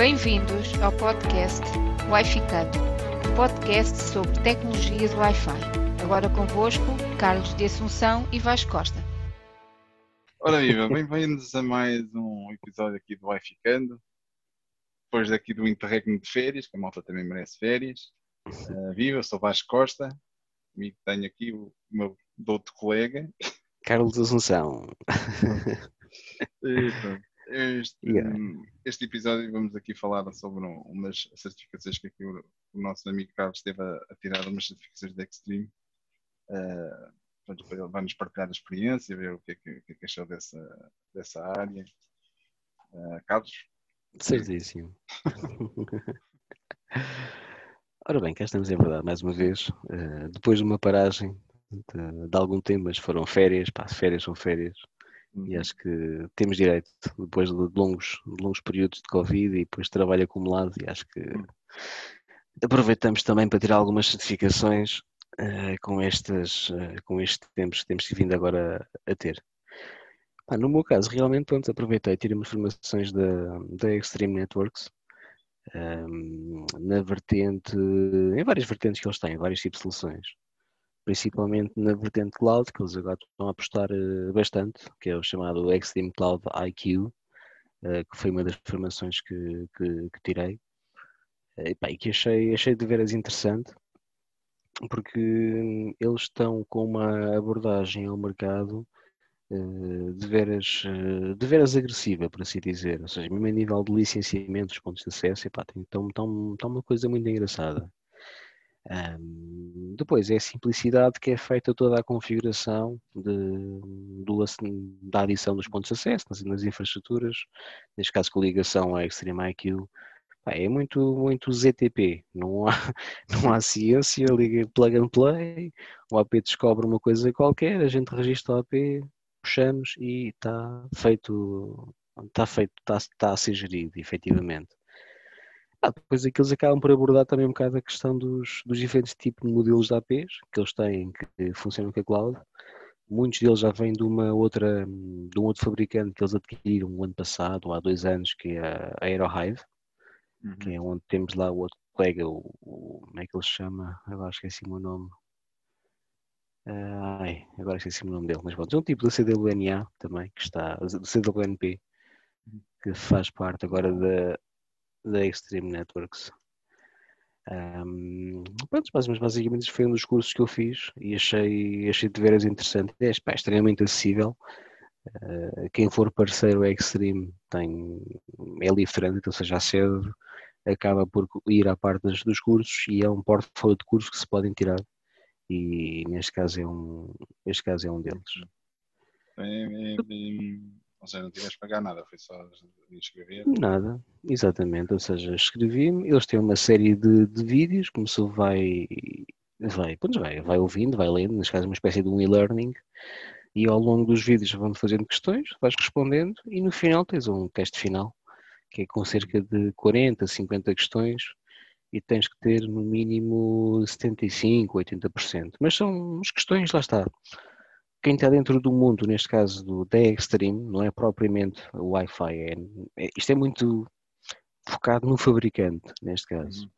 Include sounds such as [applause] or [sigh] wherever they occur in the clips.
Bem-vindos ao podcast Wi-Ficando, um podcast sobre tecnologias Wi-Fi. Agora convosco, Carlos de Assunção e Vasco Costa. Ora viva, bem-vindos a mais um episódio aqui do Wi-Ficando. Depois daqui do interregno de férias, que a malta também merece férias. Uh, viva, eu sou Vasco Costa, comigo tenho aqui o meu doutor colega. Carlos Assunção. e, pronto, este, yeah. este, episódio vamos aqui falar sobre umas certificações que aqui o, o nosso amigo Carlos esteve a, a, tirar, umas certificações da Extreme. Uh, ele vai-nos partilhar a experiência, ver o que é que, o que, é que achou dessa, dessa área. Uh, Carlos? Certíssimo. [laughs] Ora bem, cá estamos em verdade, mais uma vez, uh, depois de uma paragem de, de, algum tempo, mas foram férias, pá, férias são férias, e acho que temos direito, depois de longos, de longos períodos de Covid e depois de trabalho acumulado, e acho que aproveitamos também para tirar algumas certificações uh, com, estas, uh, com estes tempos que temos vindo agora a ter. no meu caso, realmente, pronto, aproveitei, tirei umas formações da, da Extreme Networks, um, ehm, na vertente, em várias vertentes que eles têm, vários tipos de soluções principalmente na vertente cloud, que eles agora estão a apostar eh, bastante, que é o chamado Extreme Cloud IQ, eh, que foi uma das formações que, que, que tirei, eh, e, que achei, achei de veras interessante, porque eles estão com uma abordagem ao mercado de veras, de veras agressiva, por assim dizer, ou seja, mesmo a nível de licenciamento dos pontos de acesso, estão, estão, estão uma coisa muito engraçada. Um, depois é a simplicidade que é feita toda a configuração de, do, da adição dos pontos de acesso nas, nas infraestruturas, neste caso com ligação à Extreme IQ. é muito, muito ZTP, não há, [laughs] não há ciência, liga plug and play, o AP descobre uma coisa qualquer, a gente registra o AP, puxamos e está feito, está feito, está, está a ser gerido, efetivamente. Ah, depois aqui eles acabam por abordar também um bocado a questão dos, dos diferentes tipos de modelos de APs que eles têm que funcionam com a cloud. Muitos deles já vêm de uma outra, de um outro fabricante que eles adquiriram o ano passado, ou há dois anos, que é a Aerohive, uhum. que é onde temos lá o outro colega, o, o como é que ele se chama? Agora esqueci o meu nome. Ai, agora esqueci o nome dele, mas pronto, é um tipo da CWNA também, que está, do CWNP, uhum. que faz parte agora da da Extreme Networks. Um, pronto, mas basicamente foi um dos cursos que eu fiz e achei, achei de veras interessante. É pá, extremamente acessível. Uh, quem for parceiro Extreme tem, é livre ou seja, cedo acaba por ir à parte dos, dos cursos e é um portfólio de cursos que se podem tirar e neste caso é um, este caso é um deles. É, é, é, ou seja, não tiveste que pagar nada, foi só inscrever? Nada, exatamente. Ou seja, escrevi-me, eles têm uma série de, de vídeos, começou, vai, vai, vai, vai ouvindo, vai lendo, neste caso uma espécie de um e-learning, e ao longo dos vídeos vão fazendo questões, vais respondendo, e no final tens um teste final, que é com cerca de 40, 50 questões, e tens que ter no mínimo 75, 80%. Mas são as questões, lá está quem está dentro do mundo, neste caso do da Extreme, não é propriamente o Wi-Fi, é, é, isto é muito focado no fabricante, neste caso. Uhum.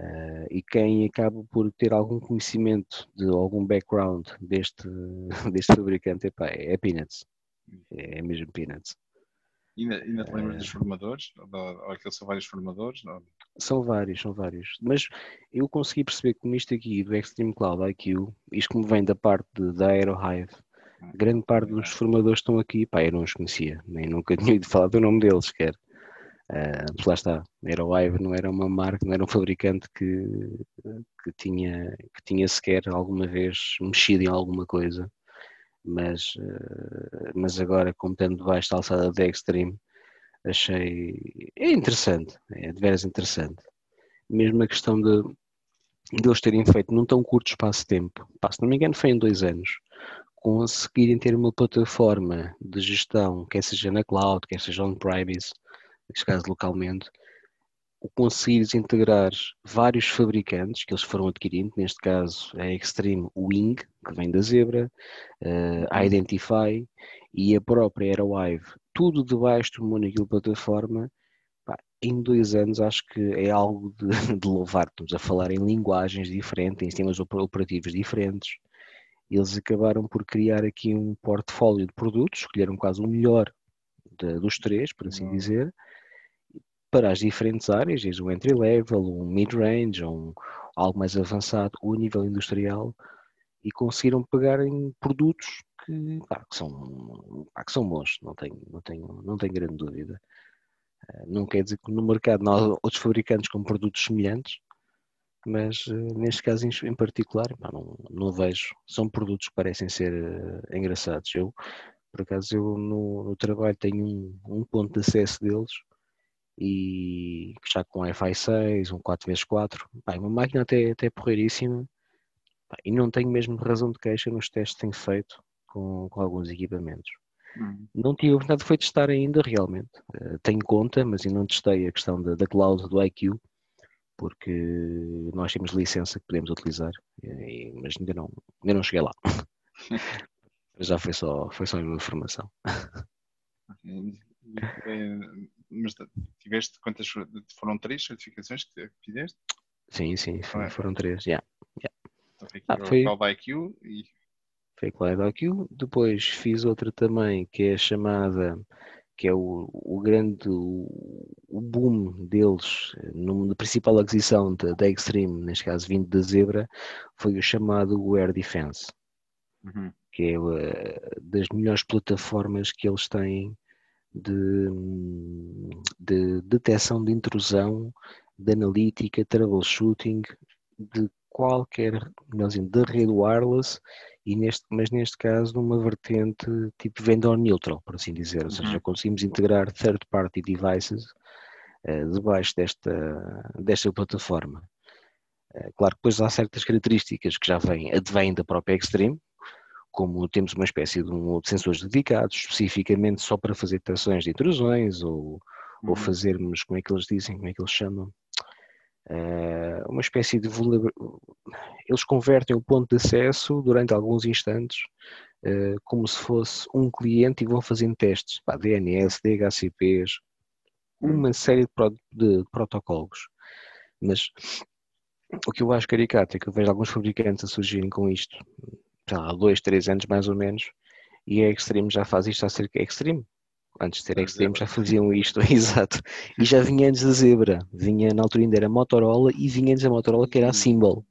Uh, e quem acaba por ter algum conhecimento de algum background deste, [laughs] deste fabricante epá, é Peanuts. É mesmo Peanuts. Ainda, ainda te lembras dos formadores? Ou aqueles são vários formadores? Ou... São vários, são vários. Mas eu consegui perceber que isto aqui do Extreme Cloud IQ, isto como vem da parte de, da Aerohive, ah, grande parte dos formadores estão aqui, pá, eu não os conhecia, nem nunca [laughs] tinha ido falar do nome deles sequer. Uh, lá está, Aerohive não era uma marca, não era um fabricante que, que, tinha, que tinha sequer alguma vez mexido em alguma coisa, mas, uh, mas agora, como tendo debaixo da alçada da Extreme, achei é interessante, é de veras interessante. Mesmo a questão de, de eles terem feito num tão curto espaço de tempo, pá, se não me engano foi em dois anos, conseguirem ter uma plataforma de gestão, quer seja na cloud, quer seja on-premise, neste caso localmente, conseguires integrar vários fabricantes que eles foram adquirindo, neste caso a Extreme Wing, que vem da Zebra, uh, a Identify e a própria Aerowive tudo debaixo de uma única plataforma, pá, em dois anos acho que é algo de, [laughs] de louvar. Estamos a falar em linguagens diferentes, em sistemas operativos diferentes. Eles acabaram por criar aqui um portfólio de produtos, escolheram quase o melhor de, dos três, por assim uhum. dizer, para as diferentes áreas, desde um entry level, um mid-range, um, algo mais avançado, ou nível industrial, e conseguiram pegar em produtos que, pá, que, são, pá, que são bons, não tenho, não, tenho, não tenho grande dúvida. Eh, não quer dizer que no mercado não há outros fabricantes com produtos semelhantes, mas uh, neste caso em, particular pá, não, não, vejo. São produtos que parecem ser uh, engraçados. Eu, por acaso, eu no, no trabalho tenho um, um, ponto de acesso deles e já com Wi-Fi 6, um 4x4, pá, uma máquina até, até porreiríssima pá, e não tenho mesmo razão de queixa nos testes que tenho feito com, com alguns equipamentos. Hum. Não tive a oportunidade foi testar ainda realmente. Uh, tenho conta, mas ainda não testei a questão da, da cloud do IQ, porque nós temos licença que podemos utilizar, e, mas ainda não, ainda não cheguei lá. [laughs] Já foi só, foi só uma informação. É, mas tiveste quantas foram três certificações que fizeste? Sim, sim, foram, foram três, yeah. yeah. Então foi, ah, foi... Cloud IQ e foi Cloud IQ. Depois fiz outra também que é chamada, que é o, o grande o, o boom deles, na principal aquisição da, da Extreme, neste caso vindo da Zebra, foi o chamado Air Defense, uhum. que é uh, das melhores plataformas que eles têm de, de detecção de intrusão, de analítica, troubleshooting, de qualquer, dizendo, de rede wireless e neste, mas neste caso numa vertente tipo vendor neutral, por assim dizer, ou seja, uhum. conseguimos integrar third party devices uh, debaixo desta, desta plataforma. Uh, claro que depois há certas características que já vêm, advêm da própria Extreme, como temos uma espécie de, um, de sensores dedicados, especificamente só para fazer detecções de intrusões ou, uhum. ou fazermos, como é que eles dizem, como é que eles chamam? Uh, uma espécie de eles convertem o ponto de acesso durante alguns instantes uh, como se fosse um cliente e vão fazendo testes, pá, DNS, DHCPs, uma série de, pro de, protocolos. Mas o que eu acho caricato é que eu vejo alguns fabricantes a surgirem com isto há dois, três anos mais ou menos, e a Extreme já faz isto há cerca de Extreme, antes de ter Extreme já faziam isto, [laughs] exato. E já vinha antes da Zebra, vinha na altura ainda era Motorola e vinha antes da Motorola que era a hum. Symbol.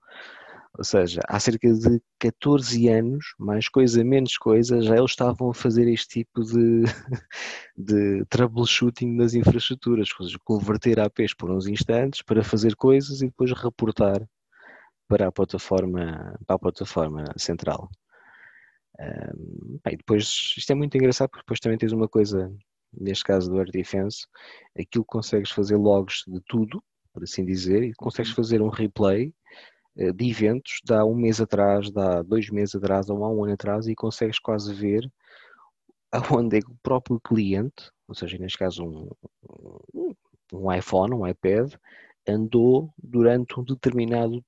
Ou seja, há cerca de 14 anos, mais coisa, menos coisa, já eles estavam a fazer este tipo de, [laughs] de troubleshooting nas infraestruturas, ou seja, converter APs por uns instantes para fazer coisas e depois reportar para a plataforma, para a plataforma central. Um, bem, depois, isto é muito engraçado porque depois também tens uma coisa, neste caso do Air Defense, aquilo consegues fazer logs de tudo, por assim dizer, e consegues uhum. fazer um replay uh, de eventos de há um mês atrás, de há dois meses atrás ou há um ano atrás e consegues quase ver aonde é que o próprio cliente, ou seja, neste caso um, um, um iPhone, um iPad, andou durante um determinado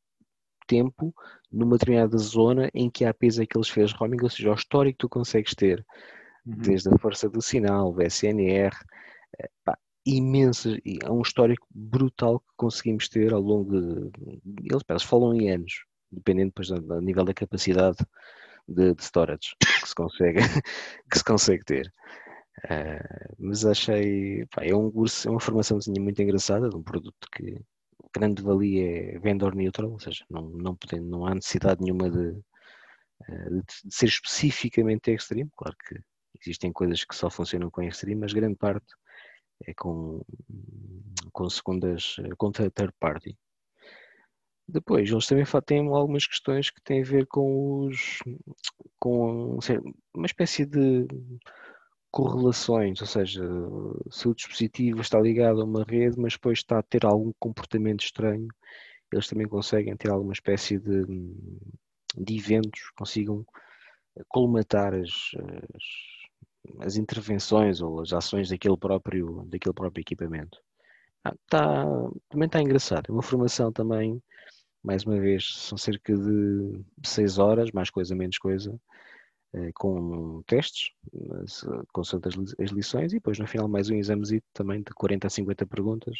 tempo numa determinada zona em que há peso que eles fez roaming, ou seja, o histórico que tu consegues ter, uhum. desde a força do sinal, o SNR, eh, pá, imensas, é um histórico brutal que conseguimos ter ao longo de, eles, eles falam em anos, dependendo depois do nível da capacidade de, de storage que se consegue, [laughs] que se consegue ter. Uh, mas achei, pá, é um curso, é uma formaçãozinha muito engraçada de um produto que grande valia é vendor neutral, ou seja, não, não, não há necessidade nenhuma de, eh, de, ser especificamente extreme. Claro que existem coisas que só funcionam com extreme, mas grande parte é com, com segundas, com third party. Depois, eles também têm algumas questões que têm a ver com os com uma espécie de correlações, ou seja, se o dispositivo está ligado a uma rede, mas depois está a ter algum comportamento estranho, eles também conseguem ter alguma espécie de, de eventos, consigam colmatar as, as, as, intervenções ou as ações daquele próprio, daquele próprio equipamento. Ah, tá, também está engraçado. É uma formação também, mais uma vez, são cerca de 6 horas, mais coisa, menos coisa com testes, com as lições, e depois no final mais um exame também de 40 a 50 perguntas,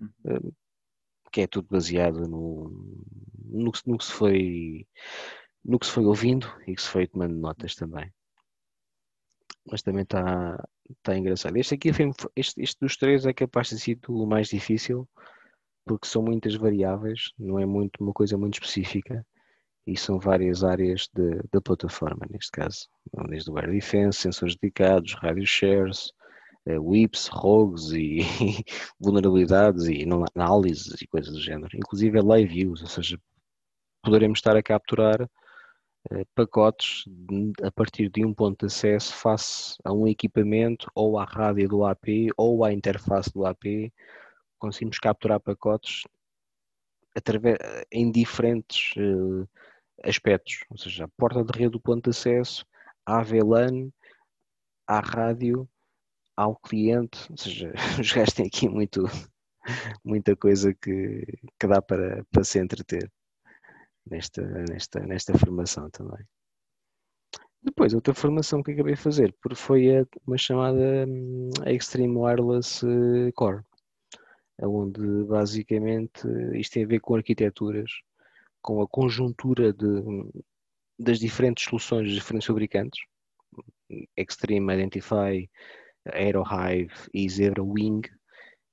uhum. que é tudo baseado no, no, no, que se foi no que se foi ouvindo e que se foi tomando notas também. Mas também está tá engraçado. Este aqui foi, este, este dos três é capaz de ser o mais difícil porque são muitas variáveis, não é muito uma coisa muito específica e são várias áreas da plataforma, neste caso, desde o Air Defense, sensores dedicados, radio shares, uh, whips, rogues e [laughs] vulnerabilidades e análises e coisas do género, inclusive live views, ou seja, poderemos estar a capturar uh, pacotes a partir de um ponto de acesso face a um equipamento ou à rádio do AP ou à interface do AP, conseguimos capturar pacotes através, em diferentes uh, aspectos, ou seja, a porta de rede do ponto de acesso, à VLAN, à rádio, ao cliente, ou seja, [laughs] os gajos têm aqui muito, muita coisa que, que dá para, para se entreter nesta, nesta, nesta formação também. Depois, outra formação que acabei de fazer foi uma chamada hum, Extreme Wireless eh, Core, onde basicamente isto tem a ver com arquiteturas com a conjuntura de, das diferentes soluções dos diferentes fabricantes, Extreme Identify, Aerohive e Zebra Wing,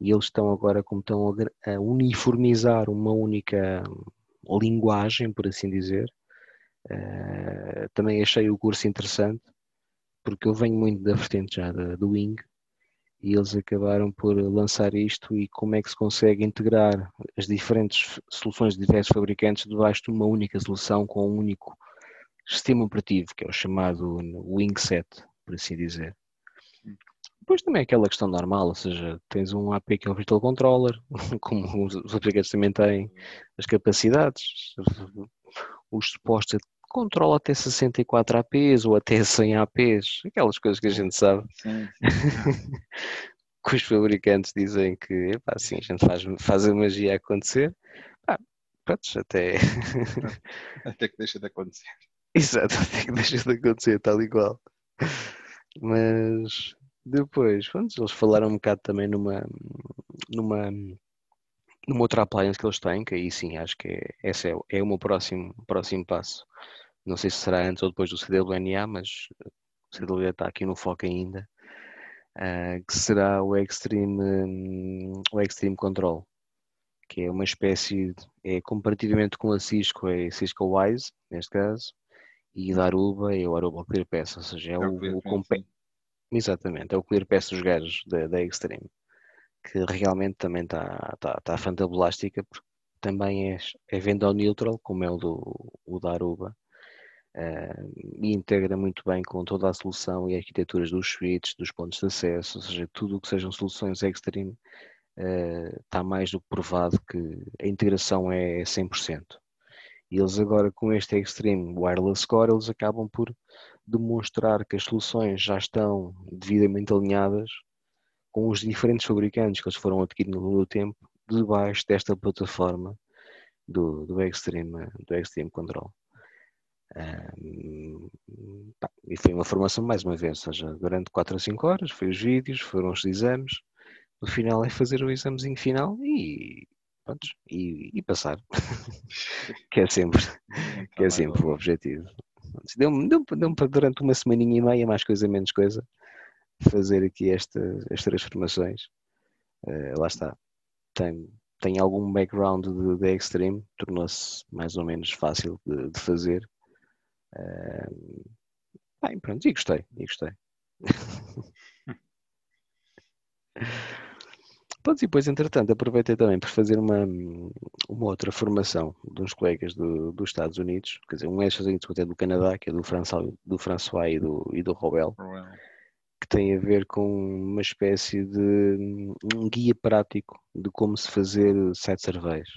e eles estão agora como estão a uniformizar uma única linguagem, por assim dizer. Uh, também achei o curso interessante, porque eu venho muito da vertente já do Wing, e eles acabaram por lançar isto e como é que se consegue integrar as diferentes soluções de diversos fabricantes debaixo de uma única solução com um único sistema operativo, que é o chamado Wingset, por assim dizer. Depois também é aquela questão normal, ou seja, tens um AP que é o Virtual Controller, [laughs] como os aplicativos também têm as capacidades, os supostos controla até 64 APs ou até 100 APs, aquelas coisas que a gente sabe. Sim, sim. [laughs] que os fabricantes dizem que, epá, assim, a gente faz, faz a magia acontecer. Pá, pronto, até... [laughs] até que deixa de acontecer. [laughs] Exato, até que deixa de acontecer, tal e qual. Mas depois, pronto, eles falaram um bocado também numa, numa numa outra appliance que eles têm, que aí sim acho que é, esse é, é o meu próximo, próximo passo. Não sei se será antes ou depois do CWNA, mas o CWNA está aqui no foco ainda. Uh, que será o Extreme, um, o Extreme Control, que é uma espécie, de, é comparativamente com a Cisco, é a Cisco Wise, neste caso, e da Aruba é o Aruba ClearPass, ou seja, é, é o, o, o Exatamente, é o ClearPass dos gajos da, da Extreme, que realmente também está tá, tá fantabulástica, porque também é, é venda neutral, como é o do o da Aruba, Uh, e integra muito bem com toda a solução e arquiteturas dos suítes, dos pontos de acesso, ou seja, tudo o que sejam soluções extreme uh, está mais do que provado que a integração é 100%. E eles agora com este Extreme Wireless Core, eles acabam por demonstrar que as soluções já estão devidamente alinhadas com os diferentes fabricantes que eles foram adquirindo ao longo do tempo, debaixo desta plataforma do, do, Extreme, do Extreme Control. Um, pá, e foi uma formação mais uma vez, ou seja, durante 4 ou 5 horas, foi os vídeos, foram os exames, no final é fazer o examezinho final e, pronto, e, e passar, [laughs] que é sempre, que é sempre o objetivo. Deu-me deu, deu para durante uma semaninha e meia, mais coisa menos coisa, fazer aqui esta, estas transformações. Uh, lá está, tem, tem algum background de, de Extreme, tornou-se mais ou menos fácil de, de fazer bem, pronto, e gostei, e gostei. Pronto, e depois, entretanto, aproveitei também para fazer uma, uma outra formação de uns colegas do, dos Estados Unidos, quer dizer, um é outro é do Canadá, que é do François, do François e do, e do Robel, que tem a ver com uma espécie de um guia prático de como se fazer site surveys,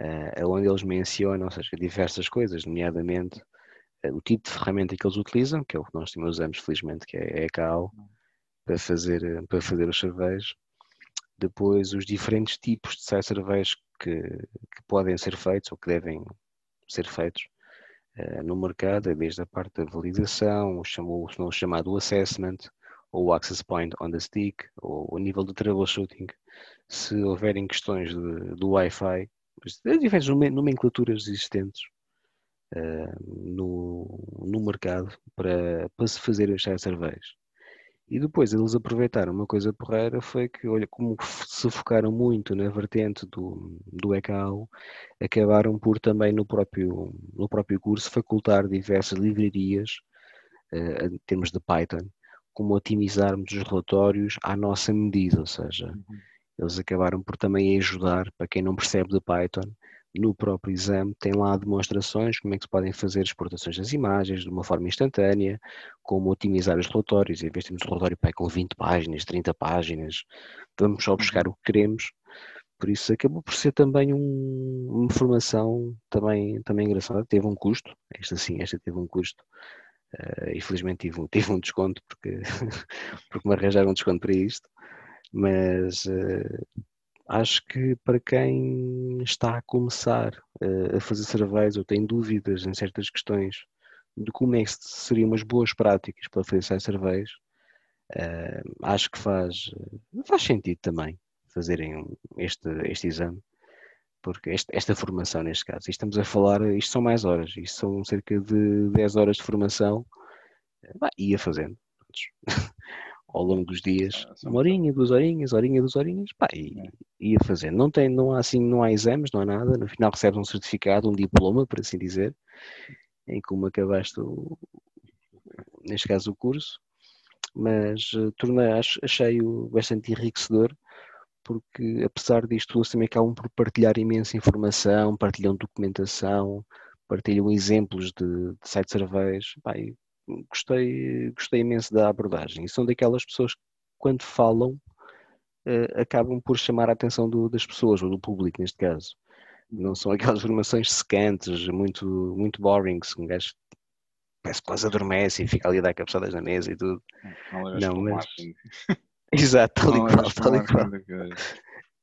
uh, onde eles mencionam, ou seja, diversas coisas, nomeadamente eh, o tipo de ferramenta que eles utilizam, que é o que nós também usamos felizmente, que é a ECAO, para fazer, eh, para fazer os cervejos. Depois os diferentes tipos de sais cervejos que, que podem ser feitos ou que devem ser feitos. uh, no mercado, desde a parte da validação, o, o chamado assessment, ou o access point on the stick, ou o nível de troubleshooting, se houverem questões de, do Wi-Fi, as diferentes nomenclaturas existentes uh, no, no mercado para, para se fazer as cervejas. E depois eles aproveitaram uma coisa porreira foi que, olha, como se focaram muito na vertente do, do ECAO, acabaram por também no próprio, no próprio curso facultar diversas livrarias uh, em termos de Python, como otimizarmos os relatórios à nossa medida, ou seja, uhum. eles acabaram por também ajudar, para quem não percebe de Python, no próprio exame tem lá demonstrações como é que se podem fazer exportações das imagens de uma forma instantânea, como otimizar os relatórios, em vez de termos um relatório pai, com 20 páginas, 30 páginas, vamos só buscar uhum. o que queremos. Por isso acabou por ser também um, uma formação também, também engraçada. Teve um custo, esta sim, esta teve um custo, Uh, infelizmente tive, [laughs] tive um desconto porque, [laughs] porque me arranjaram um desconto para isto, mas uh, acho que para quem está a começar uh, a fazer cerveja ou tem dúvidas em certas questões de como é que seriam umas boas práticas para fazer cerveja, acho que faz, faz sentido também fazerem este, este exame porque este, esta formação neste caso, estamos a falar, isto são mais horas, isto são cerca de 10 horas de formação, bah, ia fazendo ao longo dos dias, ah, uma horinha, duas horinhas, horinha, duas horinhas, pá, e, é. ia fazendo. Não tem, não há assim, não há exames, não há nada, no final recebes um certificado, um diploma, por assim dizer, em como acabaste o, neste caso o curso, mas uh, tornei, achei-o bastante enriquecedor porque apesar disto todos também acabam por partilhar imensa informação, partilham documentação, partilham exemplos de, de site surveys. Pai, gostei, gostei imenso da abordagem. E são daquelas pessoas que, quando falam, uh, acabam por chamar a atenção do, das pessoas, ou do público, neste caso. Não são aquelas formações secantes, muito, muito boring, que um gajo parece quase adormece e fica ali a dar cabeçadas na mesa e tudo. Não, não mas... [laughs] Exato, tal e qual, tal e qual.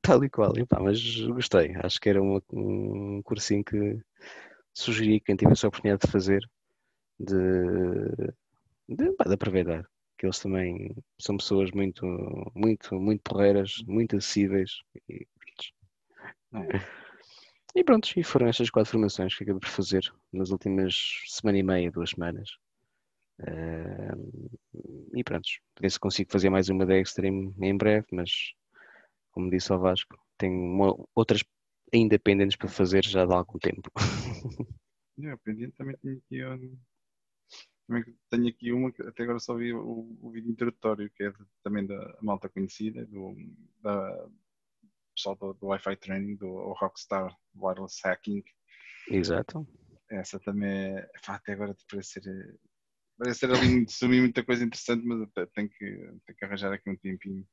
Tal e qual, e pá, mas gostei. Acho que era uma, um cursinho que sugeri que quem tivesse a oportunidade de fazer, de, de, pá, de aproveitar. Que eles também são pessoas muito, muito, muito porreiras, muito acessíveis e pronto. E pronto, e foram estas quatro formações que acabei por fazer nas últimas semana e meia, duas semanas. Uh, e pronto, ver se consigo fazer mais uma da Extreme em breve, mas como disse ao Vasco, tenho uma, outras ainda pendentes para fazer já há algum tempo. [laughs] Yeah, pendente também tenho aqui, também tenho aqui uma que até agora só vi o, o vídeo introdutório, que é de, também da malta conhecida, do, da pessoal do, do Wi-Fi Training, do Rockstar Wireless Hacking. Exato. Essa também é, até agora parece ser Parece ser ali sumir muita coisa interessante, mas tenho que, tenho que arranjar aqui um tempinho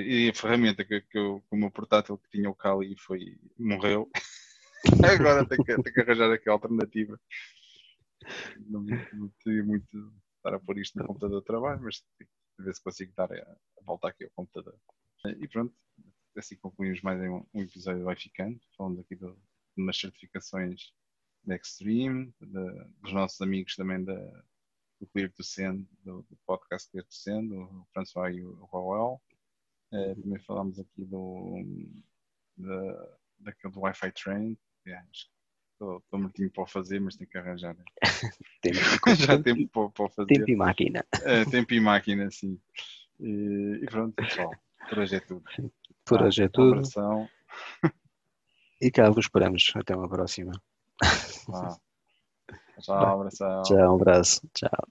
E a ferramenta que, que eu, o meu portátil que tinha o Kali foi, morreu. [laughs] Agora tenho que, tenho que arranjar aqui a alternativa. Não, não muito estar a pôr isto no computador de trabalho, mas ver se consigo dar a, a volta aqui ao computador. E pronto, assim concluímos mais um, um episódio Vai Ficando. Falamos aqui de, de umas certificações da Extreme, de, dos nossos amigos também da, do Clear to Send, do, do podcast Clear to Send, o François e o Raul. Uh, também falámos aqui do, da, daquele do Wi-Fi Train. Yeah, Estou mortinho para o fazer, mas tenho que arranjar. [laughs] tempo, [laughs] Já tempo para, para fazer. Tempo e máquina. É, tempo e máquina, sim. E, e pronto, pessoal. Por hoje é tudo. Por tá, hoje é tudo. Abração. [laughs] E cá vos esperamos. Até uma próxima. Ah. Tchau, abração. Tchau, um abraço. Tchau.